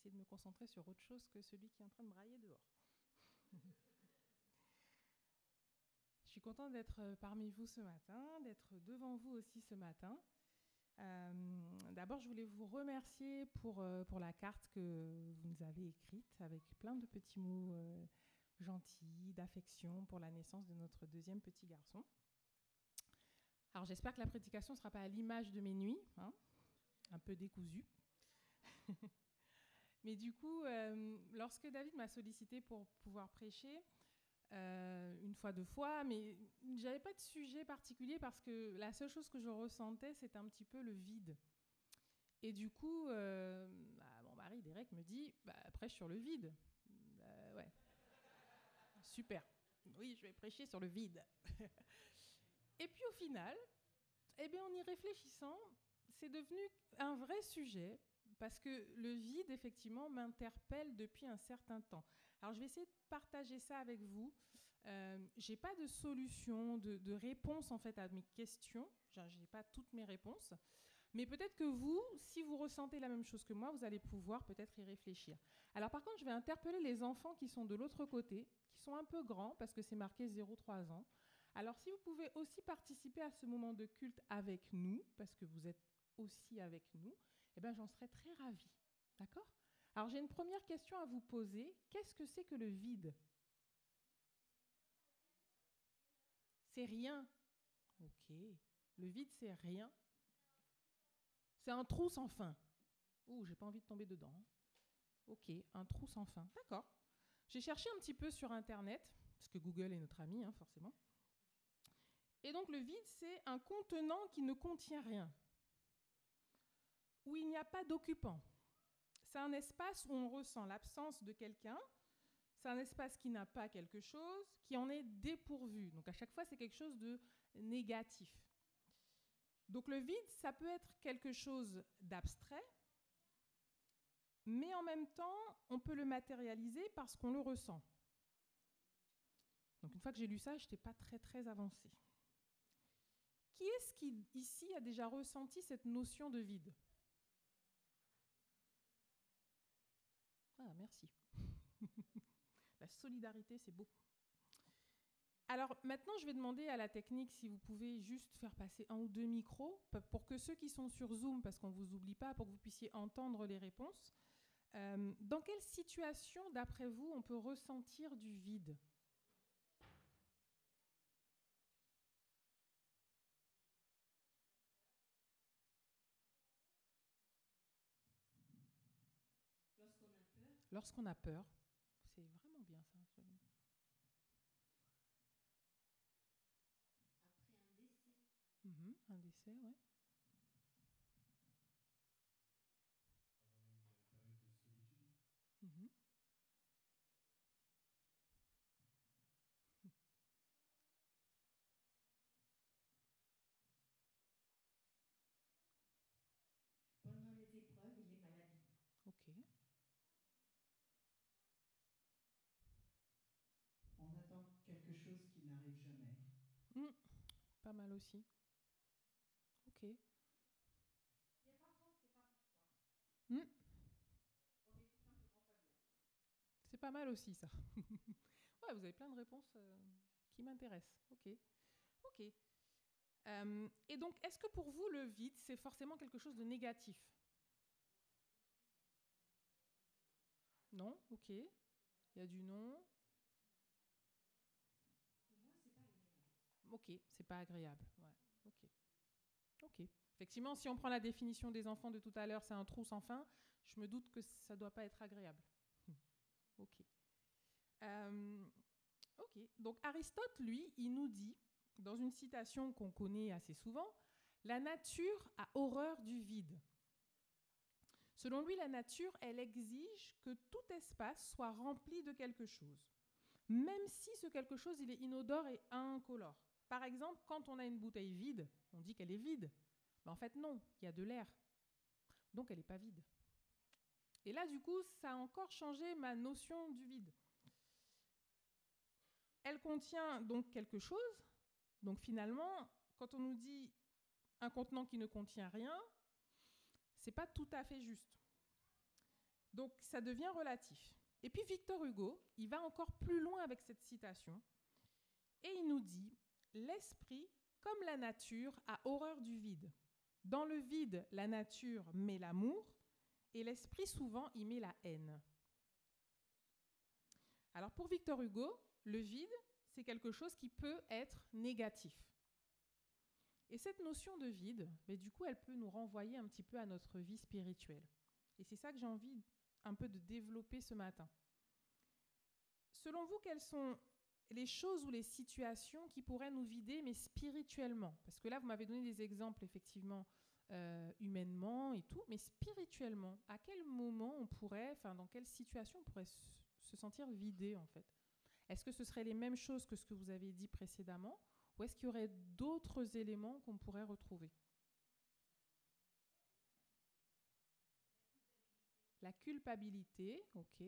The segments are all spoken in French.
essayer de me concentrer sur autre chose que celui qui est en train de brailler dehors. Je suis contente d'être euh, parmi vous ce matin, d'être devant vous aussi ce matin. Euh, d'abord, je voulais vous remercier pour, euh, pour la carte que vous nous avez écrite avec plein de petits mots gentils, d'affection pour la naissance de notre deuxième petit garçon. Alors, j'espère que la prédication ne sera pas à l'image de mes nuits, hein, un peu décousue. Mais du coup, lorsque David m'a sollicité pour pouvoir prêcher, euh, une fois, deux fois, mais j'avais pas de sujet particulier parce que la seule chose que je ressentais, c'était un petit peu le vide. Et du coup, euh, bah, mon mari, Derek, me dit bah, Prêche sur le vide. Bah, ouais. Super. Oui, je vais prêcher sur le vide. Et puis au final, eh bien, en y réfléchissant, c'est devenu un vrai sujet parce que le vide, effectivement, m'interpelle depuis un certain temps. Alors, je vais essayer de partager ça avec vous. Euh, j'ai pas de solution, de, réponse en fait à mes questions. J'ai pas toutes mes réponses. Mais peut-être que vous, si vous ressentez la même chose que moi, vous allez pouvoir peut-être y réfléchir. Alors par contre, je vais interpeller les enfants qui sont de l'autre côté, qui sont un peu grands, parce que c'est marqué 0-3 ans. Alors si vous pouvez aussi participer à ce moment de culte avec nous, parce que vous êtes aussi avec nous, eh ben, j'en serais très ravie. D'accord? Alors j'ai une première question à vous poser. Qu'est-ce que c'est que le vide? C'est rien. Ok. Le vide, c'est rien. C'est un trou sans fin. Ouh, j'ai pas envie de tomber dedans. Ok, un trou sans fin. D'accord. J'ai cherché un petit peu sur Internet, parce que Google est notre ami, hein, forcément. Et donc le vide, c'est un contenant qui ne contient rien, où il n'y a pas d'occupant. C'est un espace où on ressent l'absence de quelqu'un. C'est un espace qui n'a pas quelque chose, qui en est dépourvu. Donc à chaque fois, c'est quelque chose de négatif. Donc le vide, ça peut être quelque chose d'abstrait, mais en même temps, on peut le matérialiser parce qu'on le ressent. Donc une fois que j'ai lu ça, je n'étais pas très très avancée. Qui est-ce qui ici a déjà ressenti cette notion de vide? Ah, merci. la solidarité, c'est beau. Alors maintenant, je vais demander à la technique si vous pouvez juste faire passer un ou deux micros pour que ceux qui sont sur Zoom, parce qu'on ne vous oublie pas, pour que vous puissiez entendre les réponses. Euh, dans quelle situation, d'après vous, on peut ressentir du vide? Lorsqu'on a peur, c'est vraiment bien ça. Après un décès. Mhm, un décès, oui. Pendant une période de solitude. Mhm. Pendant les épreuves et les maladies. Ok. chose qui n'arrive jamais. Hmm, pas mal aussi. Ok. A pas besoin, c'est pas pourquoi. C'est pas mal aussi ça. ouais, vous avez plein de réponses euh, qui m'intéressent. Ok. Ok. Euh, et donc, est-ce que pour vous, le vide, c'est forcément quelque chose de négatif? Non? Ok. Il y a du non? Ok, c'est pas agréable. Ok. Ok. Effectivement, si on prend la définition des enfants de tout à l'heure, c'est un trou sans fin, je me doute que ça doit pas être agréable. ok. Euh, ok. Donc Aristote, lui, il nous dit, dans une citation qu'on connaît assez souvent, la nature a horreur du vide. Selon lui, la nature, elle exige que tout espace soit rempli de quelque chose, même si ce quelque chose, il est inodore et incolore. Par exemple, quand on a une bouteille vide, on dit qu'elle est vide. Mais en fait, non, il y a de l'air. Donc, elle n'est pas vide. Et là, du coup, ça a encore changé ma notion du vide. Elle contient donc quelque chose. Donc, finalement, quand on nous dit un contenant qui ne contient rien, c'est pas tout à fait juste. Donc ça devient relatif. Et puis Victor Hugo, il va encore plus loin avec cette citation, et il nous dit, L'esprit, comme la nature, a horreur du vide. Dans le vide, la nature met l'amour, et l'esprit souvent y met la haine. Alors pour Victor Hugo, le vide, c'est quelque chose qui peut être négatif. Et cette notion de vide, mais du coup, elle peut nous renvoyer un petit peu à notre vie spirituelle. Et c'est ça que j'ai envie un peu de développer ce matin. Selon vous, quelles sont les choses ou les situations qui pourraient nous vider, mais spirituellement. Parce que là, vous m'avez donné des exemples, effectivement, euh, humainement et tout, mais spirituellement, à quel moment on pourrait, enfin, dans quelle situation on pourrait se sentir vidé, en fait? Est-ce que ce serait les mêmes choses que ce que vous avez dit précédemment Ou est-ce qu'il y aurait d'autres éléments qu'on pourrait retrouver? La culpabilité, ok.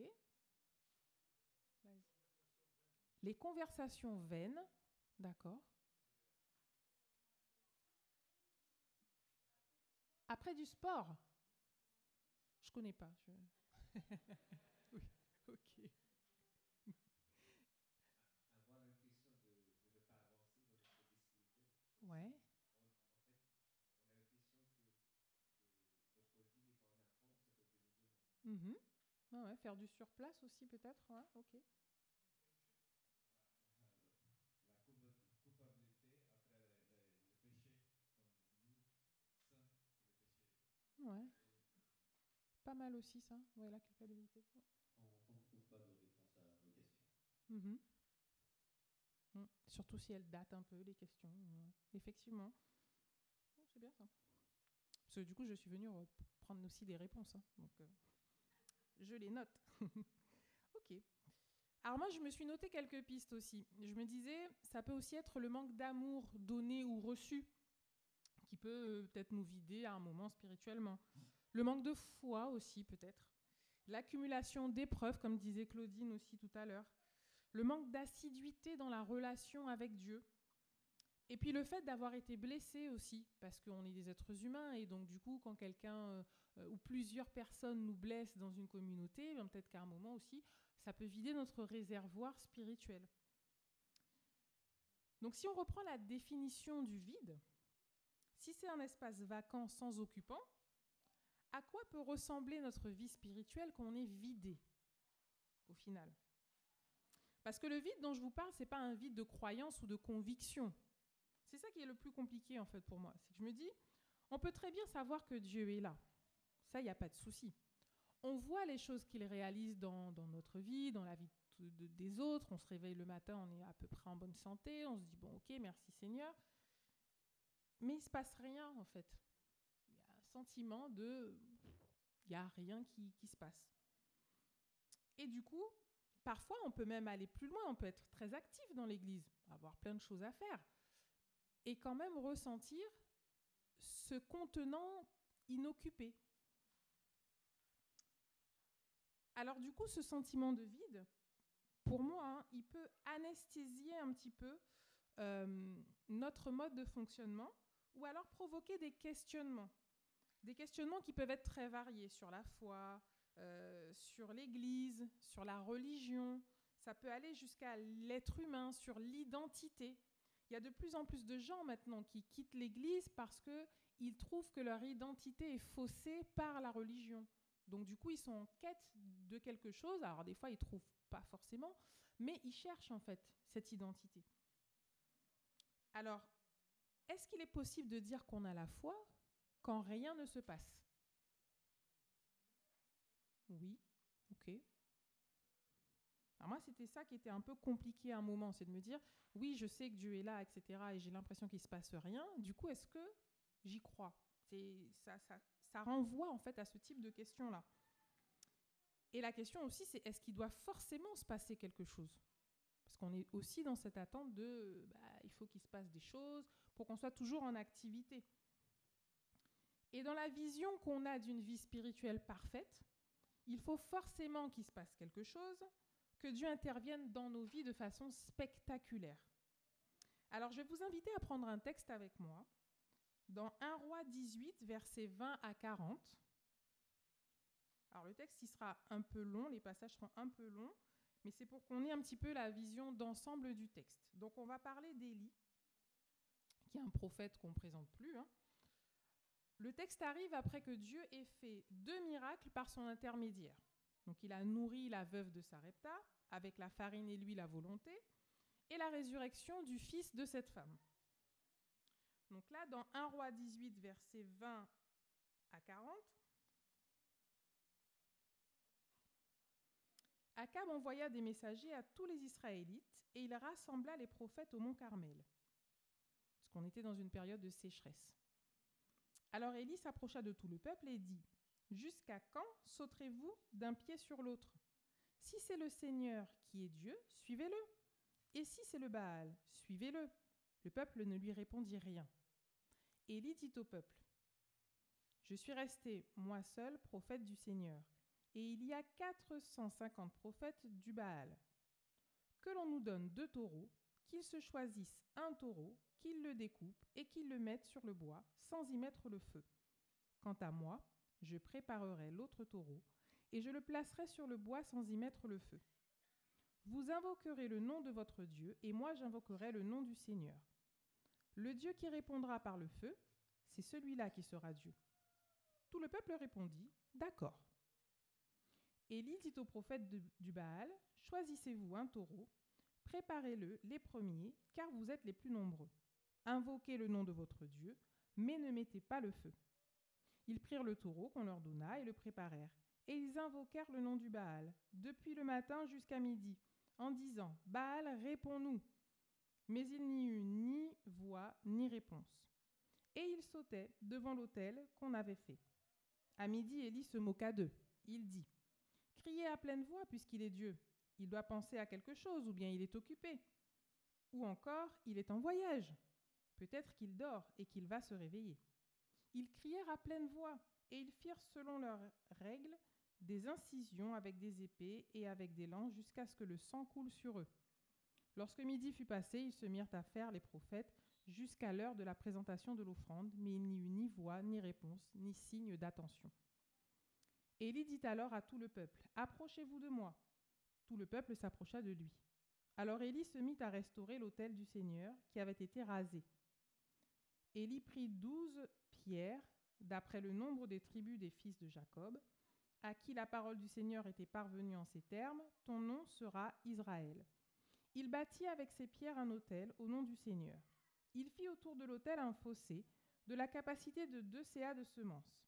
Les conversations vaines, d'accord. Après du sport Je connais pas. Oui, ok. Spirituelle. Ouais. Ouais, faire du surplace aussi peut-être, ok. Pas mal aussi ça, ouais, la culpabilité. On ne trouve pas de réponse à nos questions. Mm -hmm. mm. Surtout si elles datent un peu, les questions. Ouais. Effectivement. Oh, c'est bien ça. Parce que du coup, je suis venue prendre aussi des réponses. Hein. Donc, euh, je les note. ok. Alors moi, je me suis noté quelques pistes aussi. Je me disais, ça peut aussi être le manque d'amour donné ou reçu qui peut euh, peut-être nous vider à un moment spirituellement. Le manque de foi aussi peut-être. L'accumulation d'épreuves, comme disait Claudine aussi tout à l'heure. Le manque d'assiduité dans la relation avec Dieu. Et puis le fait d'avoir été blessé aussi, parce qu'on est des êtres humains, et donc du coup, quand quelqu'un euh, ou plusieurs personnes nous blessent dans une communauté, ben, peut-être qu'à un moment aussi, ça peut vider notre réservoir spirituel. Donc si on reprend la définition du vide, si c'est un espace vacant sans occupant, à quoi peut ressembler notre vie spirituelle quand on est vidé, au final? Parce que le vide dont je vous parle, ce n'est pas un vide de croyance ou de conviction. C'est ça qui est le plus compliqué, en fait, pour moi. C'est que je me dis, on peut très bien savoir que Dieu est là. Ça, il n'y a pas de souci. On voit les choses qu'il réalise dans, notre vie, dans la vie de, de, des autres. On se réveille le matin, on est à peu près en bonne santé. On se dit, bon, ok, merci Seigneur. Mais il ne se passe rien, en fait. Sentiment de... Il n'y a rien qui, qui, se passe. Et du coup, parfois, on peut même aller plus loin. On peut être très actif dans l'Église, avoir plein de choses à faire. Et quand même ressentir ce contenant inoccupé. Alors du coup, ce sentiment de vide, pour moi, hein, il peut anesthésier un petit peu euh, notre mode de fonctionnement ou alors provoquer des questionnements. Des questionnements qui peuvent être très variés sur la foi, euh, sur l'Église, sur la religion. Ça peut aller jusqu'à l'être humain, sur l'identité. Il y a de plus en plus de gens maintenant qui quittent l'Église parce qu'ils trouvent que leur identité est faussée par la religion. Donc du coup, ils sont en quête de quelque chose. Alors des fois, ils trouvent pas forcément, mais ils cherchent en fait cette identité. Alors, est-ce qu'il est possible de dire qu'on a la foi quand rien ne se passe Oui, ok. Alors moi, c'était ça qui était un peu compliqué à un moment, c'est de me dire, oui, je sais que Dieu est là, etc., et j'ai l'impression qu'il ne se passe rien. Du coup, est-ce que j'y crois? Ça, ça, ça renvoie en fait à ce type de questions-là. Et la question aussi, c'est est-ce qu'il doit forcément se passer quelque chose? Parce qu'on est aussi dans cette attente de, bah, il faut qu'il se passe des choses pour qu'on soit toujours en activité. Et dans la vision qu'on a d'une vie spirituelle parfaite, il faut forcément qu'il se passe quelque chose, que Dieu intervienne dans nos vies de façon spectaculaire. Alors je vais vous inviter à prendre un texte avec moi dans 1 roi 18, versets 20 à 40. Alors le texte, il sera un peu long, les passages seront un peu longs, mais c'est pour qu'on ait un petit peu la vision d'ensemble du texte. Donc on va parler d'Élie, qui est un prophète qu'on ne présente plus. hein. Le texte arrive après que Dieu ait fait deux miracles par son intermédiaire. Donc il a nourri la veuve de Sarepta avec la farine et l'huile à volonté, et la résurrection du fils de cette femme. Donc là, dans 1 roi 18, versets 20 à 40, Akab envoya des messagers à tous les Israélites et il rassembla les prophètes au mont Carmel, parce qu'on était dans une période de sécheresse. Alors Élie s'approcha de tout le peuple et dit Jusqu'à quand sauterez-vous d'un pied sur l'autre? Si c'est le Seigneur qui est Dieu, suivez-le. Et si c'est le Baal, suivez-le. Le peuple ne lui répondit rien. Élie dit au peuple Je suis resté, moi seul, prophète du Seigneur, et il y a 450 prophètes du Baal. Que l'on nous donne deux taureaux, qu'ils se choisissent un taureau, qu'ils le découpent et qu'ils le mettent sur le bois sans y mettre le feu. Quant à moi, je préparerai l'autre taureau et je le placerai sur le bois sans y mettre le feu. Vous invoquerez le nom de votre Dieu et moi j'invoquerai le nom du Seigneur. Le Dieu qui répondra par le feu, c'est celui-là qui sera Dieu. Tout le peuple répondit, D'accord. Élie dit au prophète du Baal, Choisissez-vous un taureau, préparez-le les premiers, car vous êtes les plus nombreux. Invoquez le nom de votre Dieu, mais ne mettez pas le feu. Ils prirent le taureau qu'on leur donna et le préparèrent. Et ils invoquèrent le nom du Baal, depuis le matin jusqu'à midi, en disant, Baal, réponds-nous. Mais il n'y eut ni voix ni réponse. Et ils sautaient devant l'autel qu'on avait fait. À midi, Élie se moqua d'eux. Il dit, Criez à pleine voix puisqu'il est Dieu. Il doit penser à quelque chose ou bien il est occupé. Ou encore, il est en voyage. Peut-être qu'il dort et qu'il va se réveiller. Ils crièrent à pleine voix et ils firent selon leurs règles des incisions avec des épées et avec des lances jusqu'à ce que le sang coule sur eux. Lorsque midi fut passé, ils se mirent à faire les prophètes jusqu'à l'heure de la présentation de l'offrande, mais il n'y eut ni voix, ni réponse, ni signe d'attention. Élie dit alors à tout le peuple, Approchez-vous de moi. Tout le peuple s'approcha de lui. Alors Élie se mit à restaurer l'autel du Seigneur qui avait été rasé. Élie prit douze pierres, d'après le nombre des tribus des fils de Jacob, à qui la parole du Seigneur était parvenue en ces termes, Ton nom sera Israël. Il bâtit avec ces pierres un autel au nom du Seigneur. Il fit autour de l'autel un fossé de la capacité de deux CA de semences.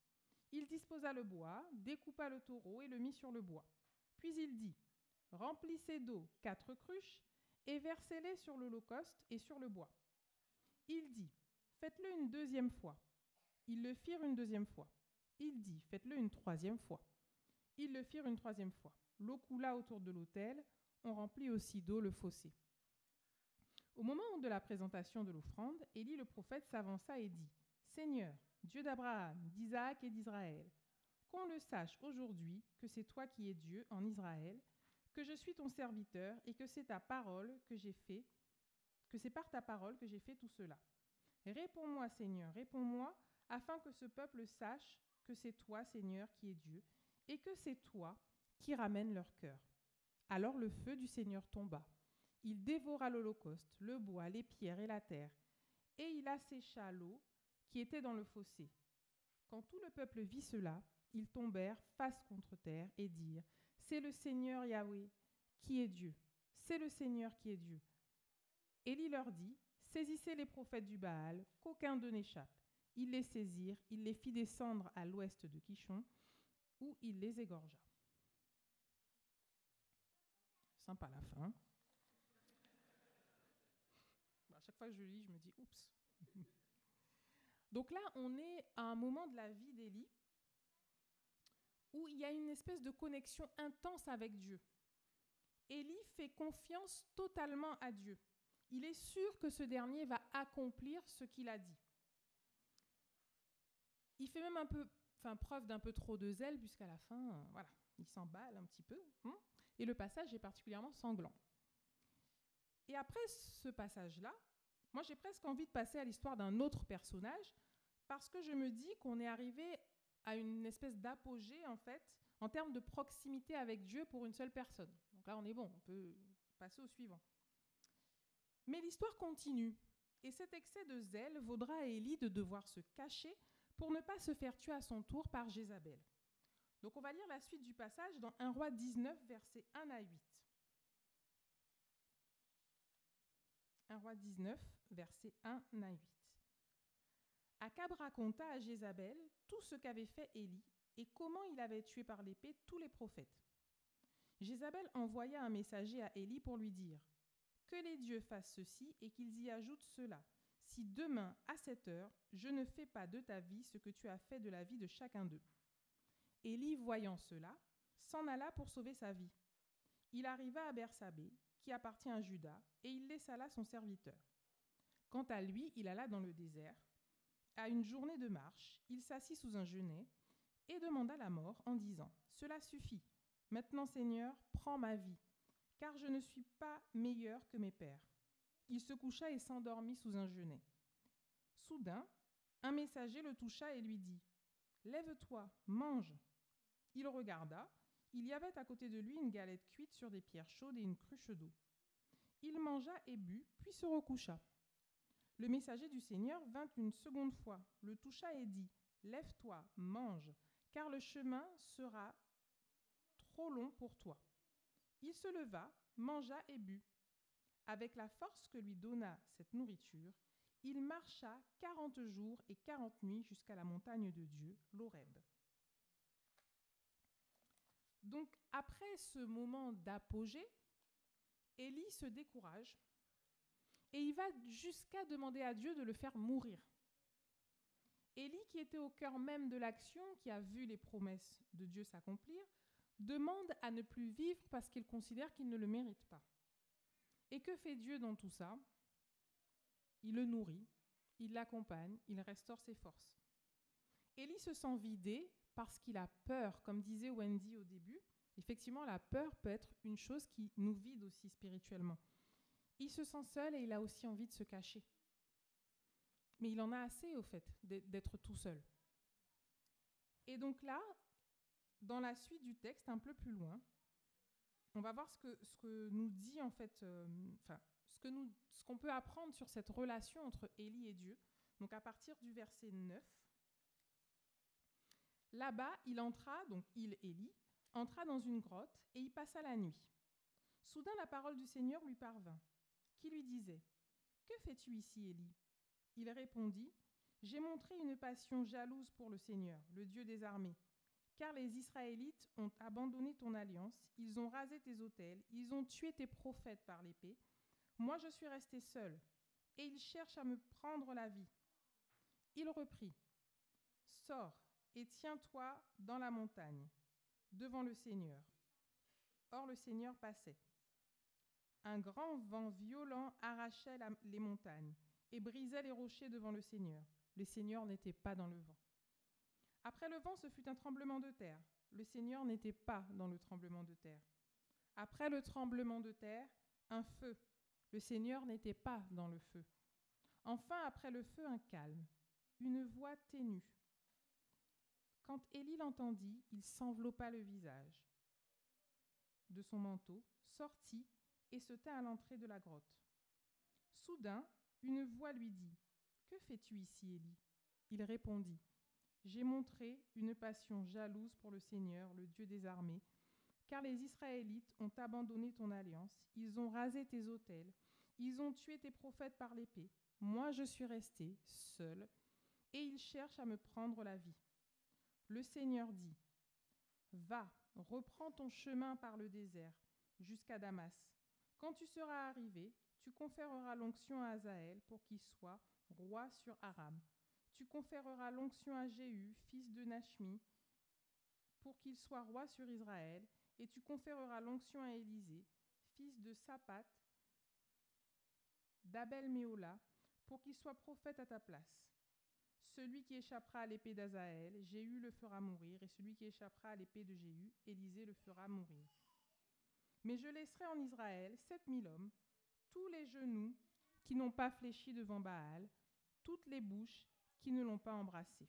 Il disposa le bois, découpa le taureau et le mit sur le bois. Puis il dit Remplissez d'eau quatre cruches et versez-les sur l'holocauste et sur le bois. Il dit Faites-le une deuxième fois. Ils le firent une deuxième fois. Il dit Faites-le une troisième fois. Ils le firent une troisième fois. L'eau coula autour de l'autel. On remplit aussi d'eau le fossé. Au moment de la présentation de l'offrande, Élie le prophète s'avança et dit Seigneur, Dieu d'Abraham, d'Isaac et d'Israël, qu'on le sache aujourd'hui que c'est toi qui es Dieu en Israël, que je suis ton serviteur et que c'est ta parole que j'ai fait, que c'est par ta parole que j'ai fait tout cela. Réponds-moi, Seigneur, réponds-moi, afin que ce peuple sache que c'est toi, Seigneur, qui es Dieu, et que c'est toi qui ramène leur cœur. Alors le feu du Seigneur tomba. Il dévora l'holocauste, le bois, les pierres et la terre, et il assécha l'eau qui était dans le fossé. Quand tout le peuple vit cela, ils tombèrent face contre terre et dirent C'est le Seigneur Yahweh qui est Dieu. C'est le Seigneur qui est Dieu. Élie leur dit Saisissez les prophètes du Baal, qu'aucun d'eux n'échappe. Ils les saisirent, il les fit descendre à l'ouest de Kishon, où il les égorgea. Sympa la fin. Bon, à chaque fois que je lis, je me dis oups. Donc là, on est à un moment de la vie d'Élie où il y a une espèce de connexion intense avec Dieu. Élie fait confiance totalement à Dieu. Il est sûr que ce dernier va accomplir ce qu'il a dit. Il fait même un peu, enfin, preuve d'un peu trop de zèle, puisqu'à la fin, euh, voilà, il s'emballe un petit peu. hein, et le passage est particulièrement sanglant. Et après ce passage-là, moi j'ai presque envie de passer à l'histoire d'un autre personnage, parce que je me dis qu'on est arrivé à une espèce d'apogée, en fait, en termes de proximité avec Dieu pour une seule personne. Donc là, on est bon, on peut passer au suivant. Mais l'histoire continue. Et cet excès de zèle vaudra à Élie de devoir se cacher pour ne pas se faire tuer à son tour par Jézabel. Donc on va lire la suite du passage dans 1 roi 19, versets 1 à 8. 1 roi 19, versets 1 à 8. Akab raconta à Jézabel tout ce qu'avait fait Élie et comment il avait tué par l'épée tous les prophètes. Jézabel envoya un messager à Élie pour lui dire Que les dieux fassent ceci et qu'ils y ajoutent cela. Si demain, à cette heure, je ne fais pas de ta vie ce que tu as fait de la vie de chacun d'eux. Élie, voyant cela, s'en alla pour sauver sa vie. Il arriva à Bersabée, qui appartient à Juda, et il laissa là son serviteur. Quant à lui, il alla dans le désert. À une journée de marche, il s'assit sous un genêt et demanda la mort en disant Cela suffit. Maintenant, Seigneur, prends ma vie, car je ne suis pas meilleur que mes pères. Il se coucha et s'endormit sous un genêt. Soudain, un messager le toucha et lui dit Lève-toi, mange. Il regarda. Il y avait à côté de lui une galette cuite sur des pierres chaudes et une cruche d'eau. Il mangea et but, puis se recoucha. Le messager du Seigneur vint une seconde fois, le toucha et dit Lève-toi, mange, car le chemin sera trop long pour toi. Il se leva, mangea et but. Avec la force que lui donna cette nourriture, il marcha quarante jours et quarante nuits jusqu'à la montagne de Dieu, l'Horeb. Donc, après ce moment d'apogée, Élie se décourage et il va jusqu'à demander à Dieu de le faire mourir. Élie, qui était au cœur même de l'action, qui a vu les promesses de Dieu s'accomplir, demande à ne plus vivre parce qu'il considère qu'il ne le mérite pas. Et que fait Dieu dans tout ça? Il le nourrit, il l'accompagne, il restaure ses forces. Élie se sent vidé parce qu'il a peur, comme disait Wendy au début. Effectivement, la peur peut être une chose qui nous vide aussi spirituellement. Il se sent seul et il a aussi envie de se cacher. Mais il en a assez, au fait, d'être tout seul. Et donc là, dans la suite du texte, un peu plus loin, on va voir ce que, nous dit en fait, euh, ce qu'on peut apprendre sur cette relation entre Élie et Dieu. Donc à partir du verset 9, là-bas, il entra, donc il, Élie, entra dans une grotte et y passa la nuit. Soudain, la parole du Seigneur lui parvint, qui lui disait Que fais-tu ici, Élie? Il répondit J'ai montré une passion jalouse pour le Seigneur, le Dieu des armées car les Israélites ont abandonné ton alliance, ils ont rasé tes autels, ils ont tué tes prophètes par l'épée. Moi je suis resté seul, et ils cherchent à me prendre la vie. Il reprit, Sors et tiens-toi dans la montagne, devant le Seigneur. Or le Seigneur passait. Un grand vent violent arrachait les montagnes et brisait les rochers devant le Seigneur. Le Seigneur n'était pas dans le vent. Après le vent, ce fut un tremblement de terre. Le Seigneur n'était pas dans le tremblement de terre. Après le tremblement de terre, un feu. Le Seigneur n'était pas dans le feu. Enfin, après le feu, un calme, une voix ténue. Quand Élie l'entendit, il s'enveloppa le visage de son manteau, sortit et se tint à l'entrée de la grotte. Soudain, une voix lui dit Que fais-tu ici, Élie? Il répondit j'ai montré une passion jalouse pour le Seigneur, le Dieu des armées, car les Israélites ont abandonné ton alliance, ils ont rasé tes autels, ils ont tué tes prophètes par l'épée. Moi je suis resté seul, et ils cherchent à me prendre la vie. Le Seigneur dit, Va, reprends ton chemin par le désert, jusqu'à Damas. Quand tu seras arrivé, tu conféreras l'onction à Azaël pour qu'il soit roi sur Aram tu conféreras l'onction à Jéhu, fils de Nachmi, pour qu'il soit roi sur Israël, et tu conféreras l'onction à Élisée, fils de Sapat, d'Abel Méola, pour qu'il soit prophète à ta place. Celui qui échappera à l'épée d'Azaël, Jéhu le fera mourir, et celui qui échappera à l'épée de Jéhu, Élisée le fera mourir. Mais je laisserai en Israël sept mille hommes, tous les genoux qui n'ont pas fléchi devant Baal, toutes les bouches qui ne l'ont pas embrassé.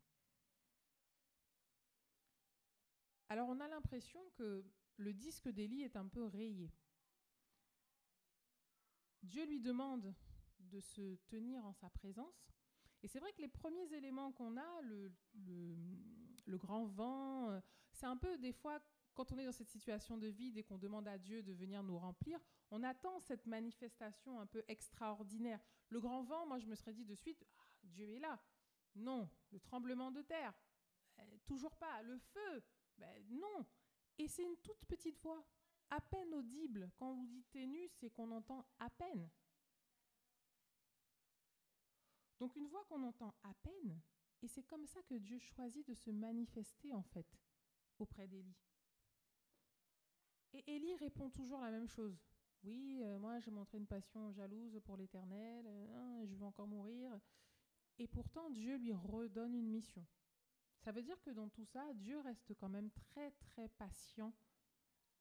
Alors on a l'impression que le disque d'Élie est un peu rayé. Dieu lui demande de se tenir en sa présence. Et c'est vrai que les premiers éléments qu'on a, le, grand vent, euh, c'est un peu des fois, quand on est dans cette situation de vide et qu'on demande à Dieu de venir nous remplir, on attend cette manifestation un peu extraordinaire. Le grand vent, moi je me serais dit de suite, ah, Dieu est là. Non, le tremblement de terre, eh, toujours pas. Le feu, ben non. Et c'est une toute petite voix, à peine audible. Quand vous dites ténue, c'est qu'on entend à peine. Donc une voix qu'on entend à peine, et c'est comme ça que Dieu choisit de se manifester en fait auprès d'Élie. Et Élie répond toujours la même chose. Oui, euh, moi j'ai montré une passion jalouse pour l'Éternel, euh, hein, je veux encore mourir. Et pourtant Dieu lui redonne une mission. Ça veut dire que dans tout ça, Dieu reste quand même très très patient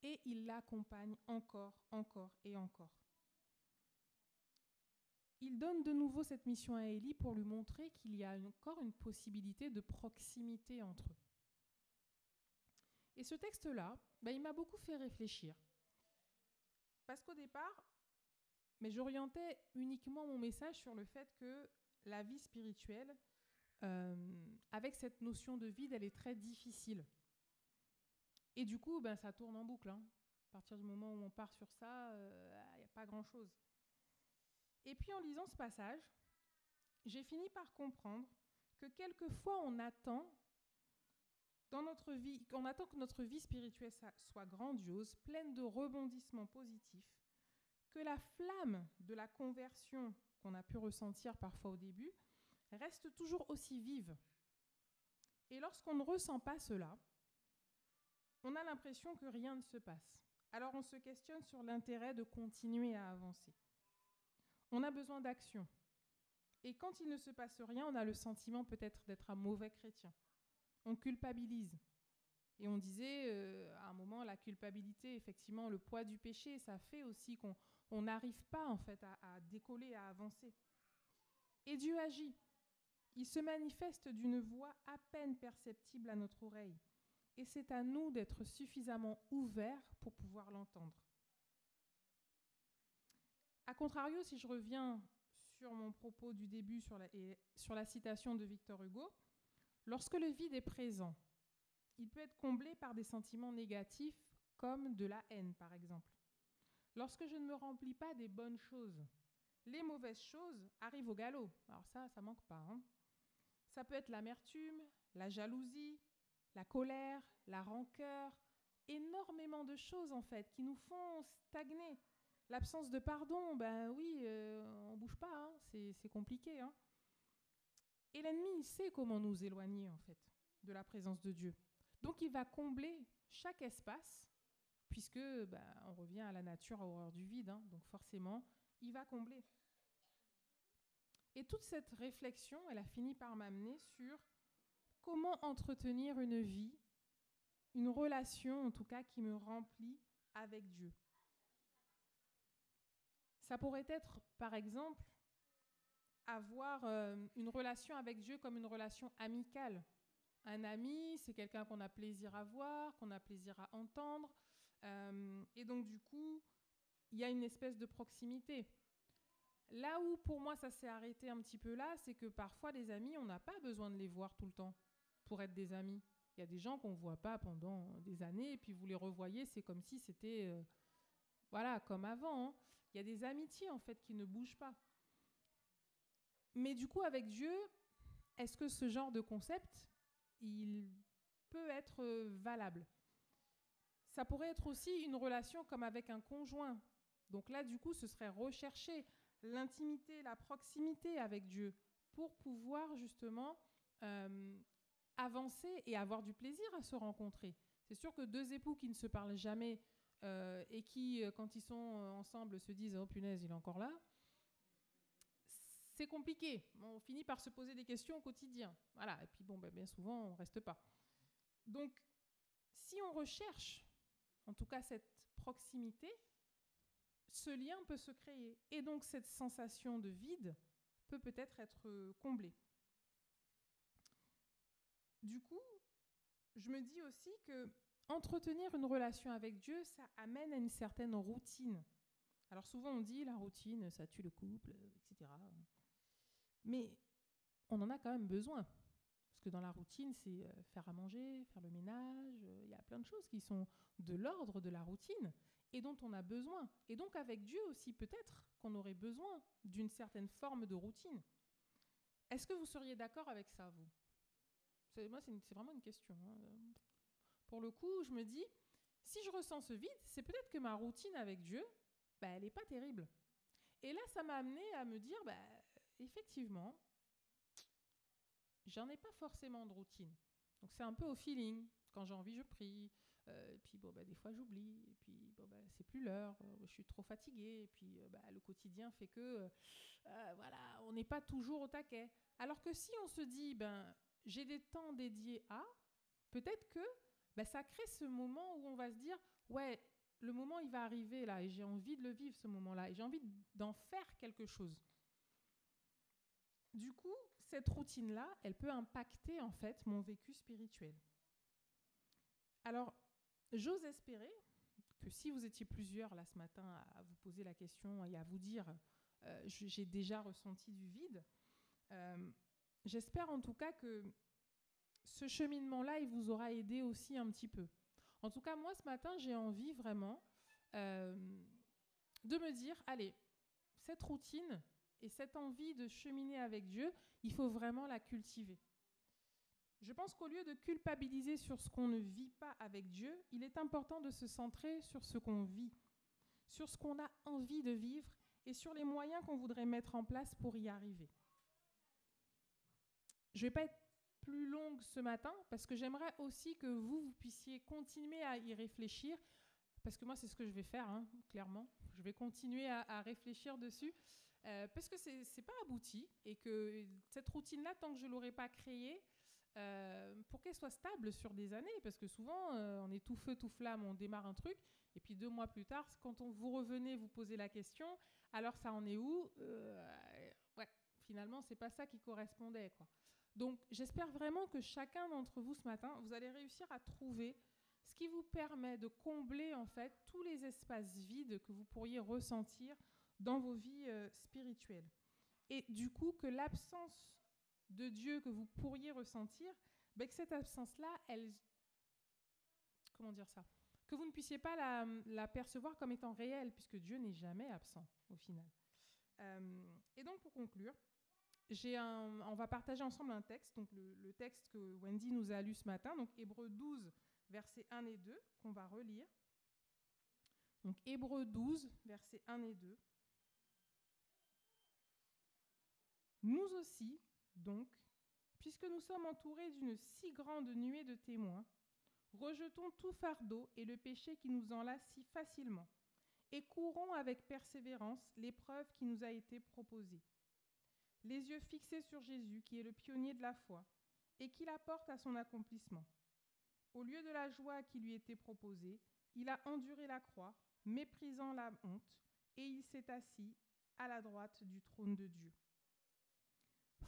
et il l'accompagne encore, encore et encore. Il donne de nouveau cette mission à Élie pour lui montrer qu'il y a encore une possibilité de proximité entre eux. Et ce texte-là, ben, il m'a beaucoup fait réfléchir. Parce qu'au départ, mais j'orientais uniquement mon message sur le fait que la vie spirituelle, euh, avec cette notion de vide, elle est très difficile. Et du coup, ben, ça tourne en boucle. Hein. À partir du moment où on part sur ça, il euh, n'y a pas grand-chose. Et puis en lisant ce passage, j'ai fini par comprendre que quelquefois on attend dans notre vie, on attend que notre vie spirituelle soit grandiose, pleine de rebondissements positifs, que la flamme de la conversion qu'on a pu ressentir parfois au début reste toujours aussi vive. Et lorsqu'on ne ressent pas cela, on a l'impression que rien ne se passe. Alors on se questionne sur l'intérêt de continuer à avancer. On a besoin d'action. Et quand il ne se passe rien, on a le sentiment peut-être d'être un mauvais chrétien. On culpabilise. Et on disait euh, à un moment, la culpabilité, effectivement, le poids du péché, ça fait aussi qu'on n'arrive pas en fait à, décoller, à avancer. Et Dieu agit. Il se manifeste d'une voix à peine perceptible à notre oreille. Et c'est à nous d'être suffisamment ouverts pour pouvoir l'entendre. A contrario, si je reviens sur mon propos du début et sur la citation de Victor Hugo, lorsque le vide est présent, il peut être comblé par des sentiments négatifs comme de la haine, par exemple. Lorsque je ne me remplis pas des bonnes choses, les mauvaises choses arrivent au galop. Alors ça, ça manque pas. Hein. Ça peut être l'amertume, la jalousie, la colère, la rancœur, énormément de choses en fait qui nous font stagner. L'absence de pardon, ben oui, euh, on bouge pas, hein, c'est compliqué. Hein. Et l'ennemi, il sait comment nous éloigner en fait de la présence de Dieu. Donc il va combler chaque espace, puisque ben, on revient à la nature, à horreur du vide, hein, donc forcément, il va combler. Et toute cette réflexion, elle a fini par m'amener sur comment entretenir une vie, une relation en tout cas qui me remplit avec Dieu. Ça pourrait être, par exemple, avoir euh, une relation avec Dieu comme une relation amicale. Un ami, c'est quelqu'un qu'on a plaisir à voir, qu'on a plaisir à entendre. Euh, et donc, du coup, il y a une espèce de proximité. Là où, pour moi, ça s'est arrêté un petit peu là, c'est que parfois, les amis, on n'a pas besoin de les voir tout le temps pour être des amis. Il y a des gens qu'on ne voit pas pendant des années, et puis vous les revoyez, c'est comme si c'était, euh, voilà, comme avant. Hein. Il y a des amitiés, en fait, qui ne bougent pas. Mais du coup, avec Dieu, est-ce que ce genre de concept, il peut être euh, valable? Ça pourrait être aussi une relation comme avec un conjoint. Donc là, du coup, ce serait rechercher l'intimité, la proximité avec Dieu pour pouvoir justement euh, avancer et avoir du plaisir à se rencontrer. C'est sûr que deux époux qui ne se parlent jamais euh, et qui, euh, quand ils sont ensemble, se disent Oh punaise, il est encore là, c'est compliqué. On finit par se poser des questions au quotidien. Voilà. Et puis bon, ben, bien souvent, on reste pas. Donc, si on recherche, en tout cas, cette proximité, ce lien peut se créer. Et donc, cette sensation de vide peut peut-être être comblée. Du coup, je me dis aussi que entretenir une relation avec Dieu, ça amène à une certaine routine. Alors souvent on dit la routine, ça tue le couple, etc. Mais on en a quand même besoin. Que dans la routine, c'est euh, faire à manger, faire le ménage, euh, il y a plein de choses qui sont de l'ordre de la routine et dont on a besoin. Et donc avec Dieu aussi, peut-être qu'on aurait besoin d'une certaine forme de routine. Est-ce que vous seriez d'accord avec ça, vous? Moi, c'est vraiment une question. hein. Pour le coup, je me dis, si je ressens ce vide, c'est peut-être que ma routine avec Dieu, bah, elle n'est pas terrible. Et là, ça m'a amené à me dire, bah, effectivement, j'en ai pas forcément de routine. Donc c'est un peu au feeling. Quand j'ai envie, je prie. Euh, et puis bon, bah, des fois j'oublie. Et puis bon, bah, c'est plus l'heure. euh, je suis trop fatiguée. Et puis euh, bah, le quotidien fait que voilà, on n'est pas toujours au taquet. Alors que si on se dit, ben j'ai des temps dédiés à, peut-être que bah, ça crée ce moment où on va se dire, ouais, le moment il va arriver là et j'ai envie de le vivre ce moment-là et j'ai envie d'en faire quelque chose. Du coup, cette routine-là, elle peut impacter en fait mon vécu spirituel. Alors, j'ose espérer que si vous étiez plusieurs là ce matin à vous poser la question et à vous dire euh, j'ai déjà ressenti du vide, euh, j'espère en tout cas que ce cheminement-là, il vous aura aidé aussi un petit peu. En tout cas, moi ce matin, j'ai envie vraiment euh, de me dire, allez, cette routine et cette envie de cheminer avec Dieu, il faut vraiment la cultiver. Je pense qu'au lieu de culpabiliser sur ce qu'on ne vit pas avec Dieu, il est important de se centrer sur ce qu'on vit, sur ce qu'on a envie de vivre et sur les moyens qu'on voudrait mettre en place pour y arriver. Je ne vais pas être plus longue ce matin parce que j'aimerais aussi que vous, vous puissiez continuer à y réfléchir, parce que moi c'est ce que je vais faire, hein, clairement. Je vais continuer à, réfléchir dessus. Euh, parce que c'est pas abouti et que cette routine-là, tant que je ne l'aurai pas créée, euh, pour qu'elle soit stable sur des années, parce que souvent euh, on est tout feu, tout flamme, on démarre un truc, et puis deux mois plus tard, quand on, vous revenez, vous posez la question, alors ça en est où Ouais, finalement c'est pas ça qui correspondait. Quoi. Donc j'espère vraiment que chacun d'entre vous ce matin, vous allez réussir à trouver ce qui vous permet de combler en fait tous les espaces vides que vous pourriez ressentir dans vos vies euh, spirituelles. Et du coup, que l'absence de Dieu que vous pourriez ressentir, ben, que cette absence-là, elle... Comment dire ça Que vous ne puissiez pas la, percevoir comme étant réelle, puisque Dieu n'est jamais absent, au final. Euh, et donc, pour conclure, on va partager ensemble un texte, donc le, le, texte que Wendy nous a lu ce matin, donc Hébreu 12, versets 1 et 2, qu'on va relire. Donc Hébreu 12, versets 1 et 2. Nous aussi, donc, puisque nous sommes entourés d'une si grande nuée de témoins, rejetons tout fardeau et le péché qui nous enlace si facilement, et courons avec persévérance l'épreuve qui nous a été proposée. Les yeux fixés sur Jésus, qui est le pionnier de la foi, et qui la porte à son accomplissement. Au lieu de la joie qui lui était proposée, il a enduré la croix, méprisant la honte, et il s'est assis à la droite du trône de Dieu.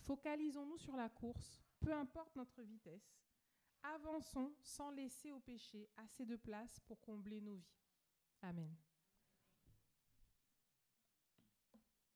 Focalisons-nous sur la course, peu importe notre vitesse. Avançons sans laisser au péché assez de place pour combler nos vies. Amen.